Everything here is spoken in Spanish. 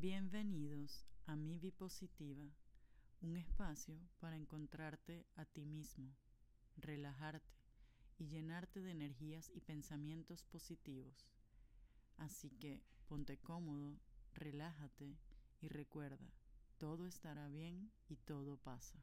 Bienvenidos a Mi Positiva, un espacio para encontrarte a ti mismo, relajarte y llenarte de energías y pensamientos positivos. Así que ponte cómodo, relájate y recuerda, todo estará bien y todo pasa.